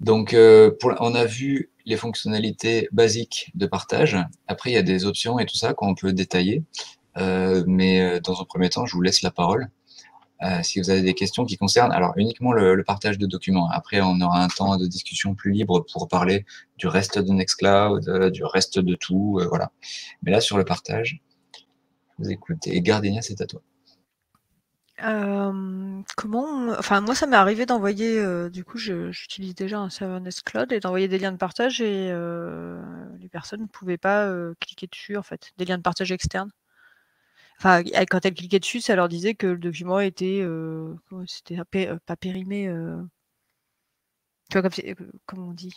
Donc, euh, pour, on a vu les fonctionnalités basiques de partage. Après, il y a des options et tout ça qu'on peut détailler. Euh, mais euh, dans un premier temps, je vous laisse la parole. Euh, si vous avez des questions qui concernent, alors uniquement le, partage de documents. Après, on aura un temps de discussion plus libre pour parler du reste de Nextcloud, du reste de tout, voilà. Mais là, sur le partage, vous écoutez. Et Gardenia, c'est à toi. Euh, comment, enfin moi ça m'est arrivé d'envoyer, euh, du coup j'utilise déjà un serveur Nextcloud et d'envoyer des liens de partage et euh, les personnes ne pouvaient pas cliquer dessus en fait, des liens de partage externes. Enfin, quand elles cliquaient dessus, ça leur disait que le document était, c'était pas périmé, tu vois comme, comment on dit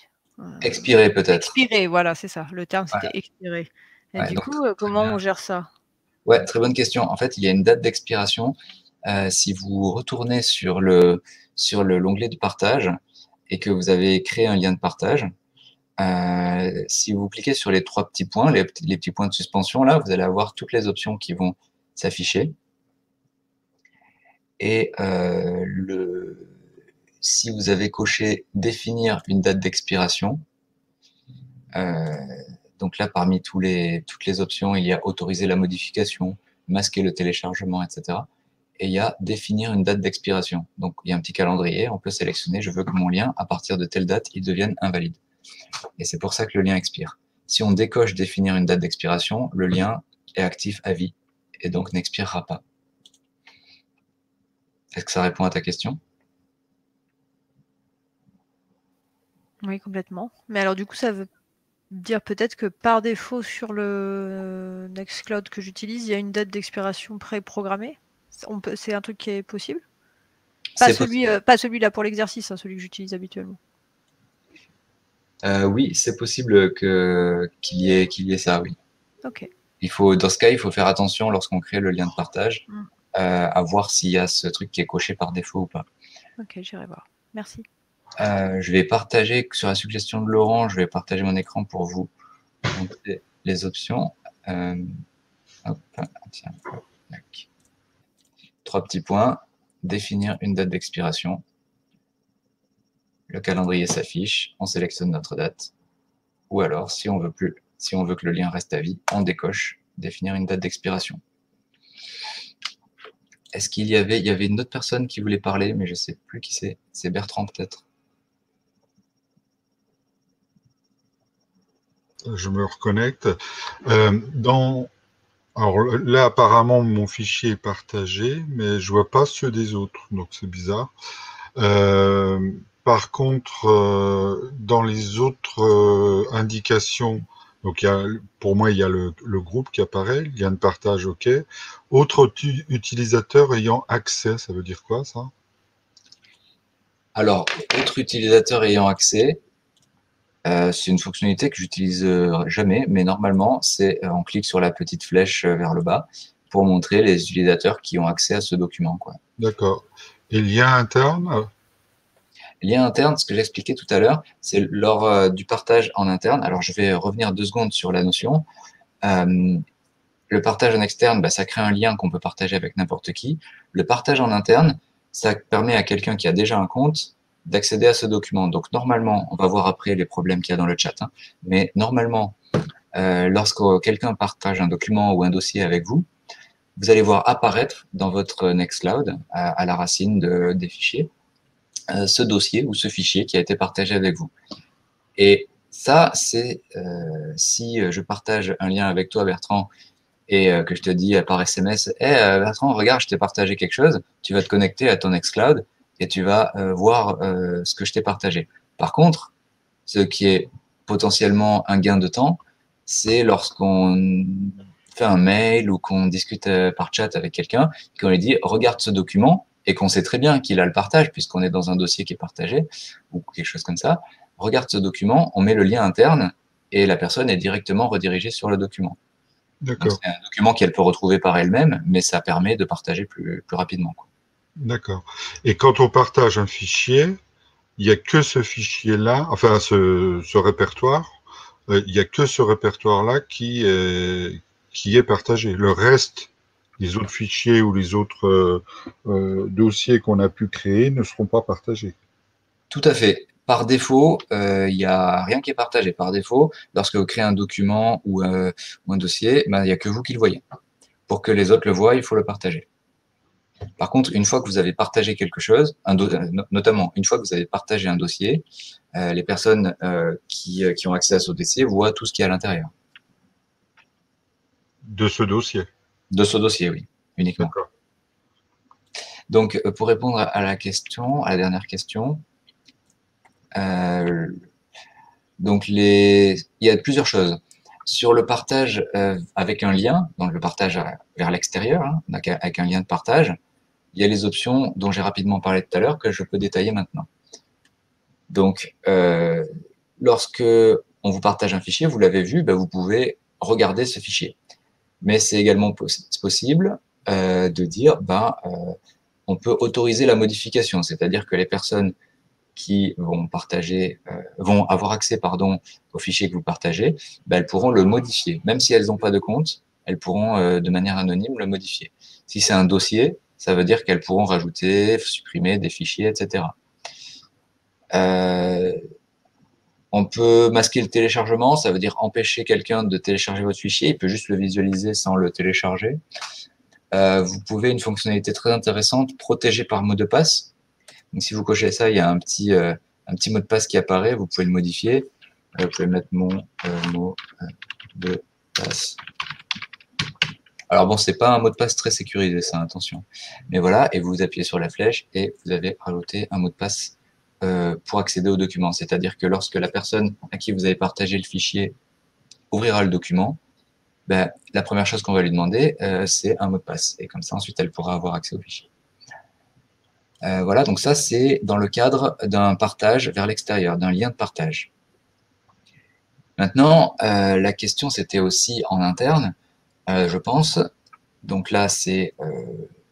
Expiré peut-être. Expiré, voilà, c'est ça. Le terme c'était expiré. Et du coup, comment on gère ça? Ouais, très bonne question. En fait, il y a une date d'expiration euh, si vous retournez sur le sur le l'onglet de partage et que vous avez créé un lien de partage, euh, si vous cliquez sur les trois petits points, les, petits points de suspension là, vous allez avoir toutes les options qui vont s'afficher. Et euh, si vous avez coché définir une date d'expiration, donc là parmi toutes les options, il y a autoriser la modification, masquer le téléchargement, etc et il y a définir une date d'expiration. Donc, il y a un petit calendrier, on peut sélectionner, je veux que mon lien, à partir de telle date, il devienne invalide. Et c'est pour ça que le lien expire. Si on décoche définir une date d'expiration, le lien est actif à vie et donc n'expirera pas. Est-ce que ça répond à ta question? Oui, complètement. Mais alors du coup, ça veut dire peut-être que par défaut sur le Nextcloud que j'utilise, il y a une date d'expiration préprogrammée? C'est un truc qui est possible? Pas celui, euh, pas celui-là pour l'exercice, hein, celui que j'utilise habituellement. Euh, oui, c'est possible que, qu'il, y ait, qu'il y ait ça, oui. Ok. Il faut, dans ce cas, il faut faire attention lorsqu'on crée le lien de partage mm. euh, à voir s'il y a ce truc qui est coché par défaut ou pas. Ok, j'irai voir. Merci. je vais partager, sur la suggestion de Laurent, je vais partager mon écran pour vous montrer les options. hop, tiens, Trois petits points. Définir une date d'expiration. Le calendrier s'affiche. On sélectionne notre date. Ou alors, si on veut plus, si on veut que le lien reste à vie, on décoche définir une date d'expiration. Est-ce qu'il y avait, il y avait une autre personne qui voulait parler, mais je ne sais plus qui c'est. C'est Bertrand peut-être. Je me reconnecte. Euh, dans alors là, apparemment, mon fichier est partagé, mais je vois pas ceux des autres, donc c'est bizarre. Euh, par contre, euh, dans les autres euh, indications, donc il y a, pour moi, il y a le, groupe qui apparaît, lien de partage, OK. Autre utilisateur ayant accès, ça veut dire quoi ça? Alors, autre utilisateur ayant accès, euh, c'est une fonctionnalité que j'utilise euh, jamais, mais normalement, c'est euh, on clique sur la petite flèche vers le bas pour montrer les utilisateurs qui ont accès à ce document. D'accord. Et lien interne Lien interne, ce que j'expliquais tout à l'heure, c'est lors du partage en interne. Alors, je vais revenir deux secondes sur la notion. le partage en externe, bah, ça crée un lien qu'on peut partager avec n'importe qui. Le partage en interne, ça permet à quelqu'un qui a déjà un compte d'accéder à ce document. Donc normalement, on va voir après les problèmes qu'il y a dans le chat, hein, mais normalement, euh, lorsque quelqu'un partage un document ou un dossier avec vous, vous allez voir apparaître dans votre Nextcloud, à, la racine de, des fichiers, euh, ce dossier ou ce fichier qui a été partagé avec vous. Et ça, c'est euh, si je partage un lien avec toi, Bertrand, et que je te dis par SMS, hey, Bertrand, regarde, je t'ai partagé quelque chose, tu vas te connecter à ton Nextcloud, et tu vas euh, voir euh, ce que je t'ai partagé. Par contre, ce qui est potentiellement un gain de temps, c'est lorsqu'on fait un mail ou qu'on discute euh, par chat avec quelqu'un, qu'on lui dit regarde ce document et qu'on sait très bien qu'il a le partage puisqu'on est dans un dossier qui est partagé ou quelque chose comme ça. Regarde ce document, on met le lien interne et la personne est directement redirigée sur le document. D'accord. C'est un document qu'elle peut retrouver par elle-même, mais ça permet de partager plus, plus rapidement. Quoi. D'accord. Et quand on partage un fichier, il n'y a que ce fichier-là, enfin ce, répertoire, euh, il n'y a que ce répertoire-là qui est, qui est partagé. Le reste, les autres fichiers ou les autres euh, euh, dossiers qu'on a pu créer ne seront pas partagés. Tout à fait. par défaut, il n'y a rien qui est partagé. Par défaut, lorsque vous créez un document ou, un dossier, ben, il n'y a que vous qui le voyez. Pour que les autres le voient, il faut le partager. Par contre, une fois que vous avez partagé quelque chose, notamment une fois que vous avez partagé un dossier, les personnes qui, qui, ont accès à ce dossier voient tout ce qui est à l'intérieur. De ce dossier? De ce dossier, oui, uniquement. Donc, pour répondre à la question, à la dernière question, euh, donc, les... il y a plusieurs choses. Sur le partage euh, avec un lien, donc le partage vers l'extérieur, hein, avec un lien de partage, il y a les options dont j'ai rapidement parlé tout à l'heure que je peux détailler maintenant. Donc, euh, lorsque on vous partage un fichier, vous l'avez vu, ben, vous pouvez regarder ce fichier. Mais c'est également possible euh, de dire, ben, euh, on peut autoriser la modification, c'est-à-dire que les personnes qui vont partager, euh, vont avoir accès pardon, au fichier que vous partagez, ben, elles pourront le modifier. Même si elles n'ont pas de compte, elles pourront de manière anonyme le modifier. Si c'est un dossier, ça veut dire qu'elles pourront rajouter, supprimer des fichiers, etc. Euh, on peut masquer le téléchargement, ça veut dire empêcher quelqu'un de télécharger votre fichier, il peut juste le visualiser sans le télécharger. vous pouvez, une fonctionnalité très intéressante, protéger par mot de passe. Donc, si vous cochez ça, il y a un petit, euh, un petit mot de passe qui apparaît. Vous pouvez le modifier. Euh, vous pouvez mettre mon euh, mot de passe. Alors bon, c'est pas un mot de passe très sécurisé, ça, attention. Mais voilà, et vous appuyez sur la flèche et vous avez rajouté un mot de passe pour accéder au document. C'est-à-dire que lorsque la personne à qui vous avez partagé le fichier ouvrira le document, ben, la première chose qu'on va lui demander, c'est un mot de passe. Et comme ça, ensuite, elle pourra avoir accès au fichier. Euh, voilà, donc ça, c'est dans le cadre d'un partage vers l'extérieur, d'un lien de partage. Maintenant, euh, la question, c'était aussi en interne, euh, je pense. Donc là, c'est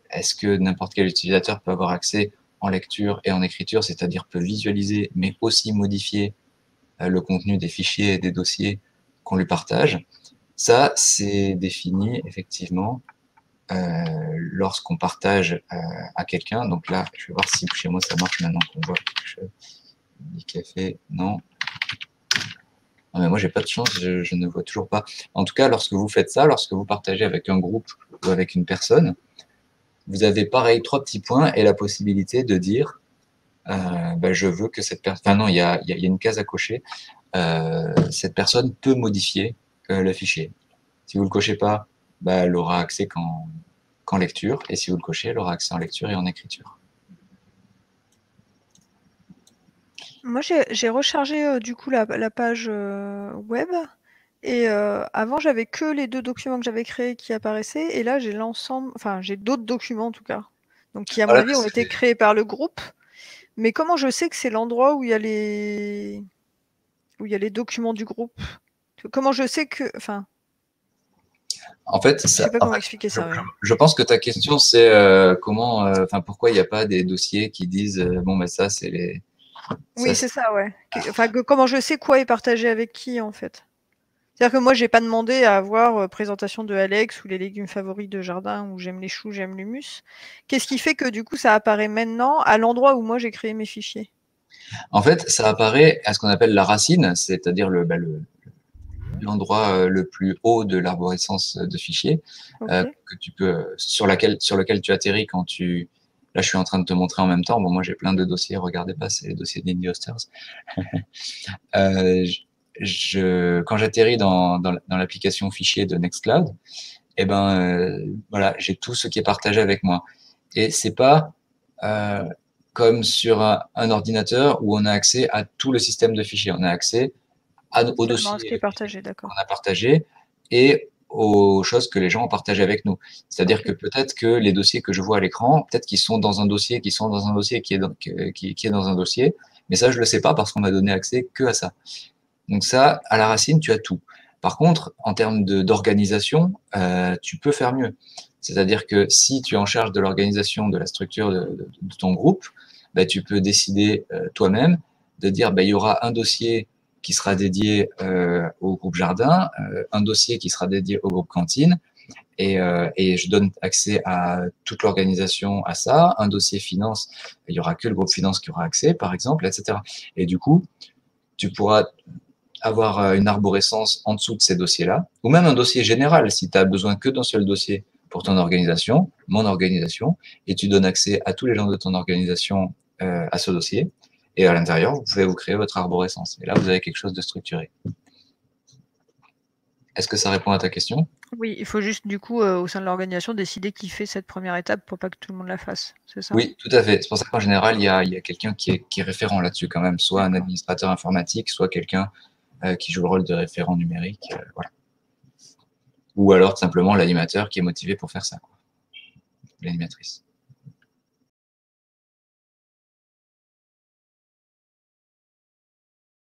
est-ce que n'importe quel utilisateur peut avoir accès en lecture et en écriture, c'est-à-dire peut visualiser, mais aussi modifier le contenu des fichiers et des dossiers qu'on lui partage? Ça, c'est défini effectivement euh, lorsqu'on partage euh, à quelqu'un. Donc là, je vais voir si chez moi ça marche maintenant qu'on voit quelque chose. café, non. Non, mais moi, j'ai pas de chance, je, ne vois toujours pas. En tout cas, lorsque vous faites ça, lorsque vous partagez avec un groupe ou avec une personne, vous avez pareil trois petits points et la possibilité de dire euh, ben, je veux que cette personne. Enfin, non, il y a, y a, une case à cocher. Euh, cette personne peut modifier euh, le fichier. Si vous ne le cochez pas, bah, elle aura accès qu'en lecture. Et si vous le cochez, elle aura accès en lecture et en écriture. Moi, j'ai rechargé euh, du coup la, page euh, web. Et euh, avant, j'avais que les deux documents que j'avais créés qui apparaissaient. Et là, j'ai l'ensemble, enfin, j'ai d'autres documents en tout cas. Donc, qui, à mon avis, ont été créés par le groupe. Mais comment je sais que c'est l'endroit où il y a les où il y a les documents du groupe? Comment je sais que, enfin, en fait, je sais pas comment expliquer ça. Je pense que ta question, c'est euh, comment, euh, enfin, pourquoi il n'y a pas des dossiers qui disent euh, bon, ben ça, c'est les. Oui, c'est ça, ouais. Enfin, comment je sais quoi est partagé avec qui, en fait. C'est-à-dire que moi, j'ai pas demandé à avoir présentation de Alex ou les légumes favoris de jardin ou j'aime les choux, j'aime l'humus. Qu'est-ce qui fait que du coup, ça apparaît maintenant à l'endroit où moi j'ai créé mes fichiers? En fait, ça apparaît à ce qu'on appelle la racine, c'est-à-dire le, bah, le, l'endroit euh, le plus haut de l'arborescence de fichiers euh, que tu peux sur laquelle sur lequel tu atterris quand tu là je suis en train de te montrer en même temps bon moi j'ai plein de dossiers regardez pas c'est les dossiers d'Indie Hosters euh, je, quand j'atterris dans, dans, l'application fichier de Nextcloud, eh ben voilà, j'ai tout ce qui est partagé avec moi. Et c'est pas comme sur un, un, ordinateur où on a accès à tout le système de fichiers. On a accès au dossier qu'on a partagé et aux choses que les gens ont partagées avec nous. C'est-à-dire que peut-être que les dossiers que je vois à l'écran, peut-être qu'ils sont dans un dossier, qui sont dans un dossier, qui est dans, qui, est dans un dossier, mais ça, je ne le sais pas parce qu'on m'a donné accès que à ça. Donc ça, à la racine, tu as tout. Par contre, en termes d'organisation, euh, tu peux faire mieux. C'est-à-dire que si tu es en charge de l'organisation de la structure de, ton groupe, bah, tu peux décider euh, toi-même de dire bah, il y aura un dossier qui sera dédié euh, au groupe jardin, euh, un dossier qui sera dédié au groupe cantine, et, euh, et, je donne accès à toute l'organisation à ça. Un dossier finance, il y aura que le groupe finance qui aura accès, par exemple, etc. Et du coup, tu pourras avoir une arborescence en dessous de ces dossiers-là, ou même un dossier général si tu as besoin que d'un seul dossier pour ton organisation, mon organisation, et tu donnes accès à tous les gens de ton organisation à ce dossier. Et à l'intérieur, vous pouvez vous créer votre arborescence. Et là, vous avez quelque chose de structuré. Est-ce que ça répond à ta question? Oui, il faut juste, du coup, euh, au sein de l'organisation, décider qui fait cette première étape pour pas que tout le monde la fasse. C'est ça? Oui, tout à fait. C'est pour ça qu'en général, il y a, quelqu'un qui est, qui est, référent là-dessus quand même, soit un administrateur informatique, soit quelqu'un euh, qui joue le rôle de référent numérique. Euh, voilà. Ou alors, tout simplement, l'animateur qui est motivé pour faire ça. L'animatrice.